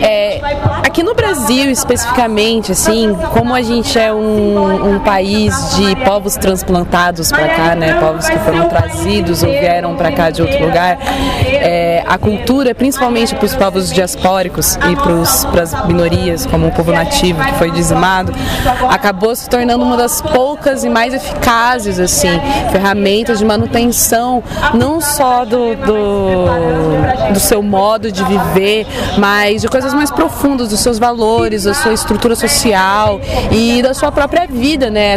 É, aqui no Brasil, especificamente, assim, como a gente é um, um país de povos transplantados para cá, né, povos que foram trazidos ou vieram para cá de outro lugar, é, a cultura, principalmente para os povos diaspóricos e para as minorias, como o povo nativo que foi dizimado, acabou se tornando uma das poucas e mais eficazes assim ferramentas de manutenção, não só do, do, do seu modo de viver, mas de coisas mais profundas, dos seus valores, da sua estrutura social e da sua própria vida, né?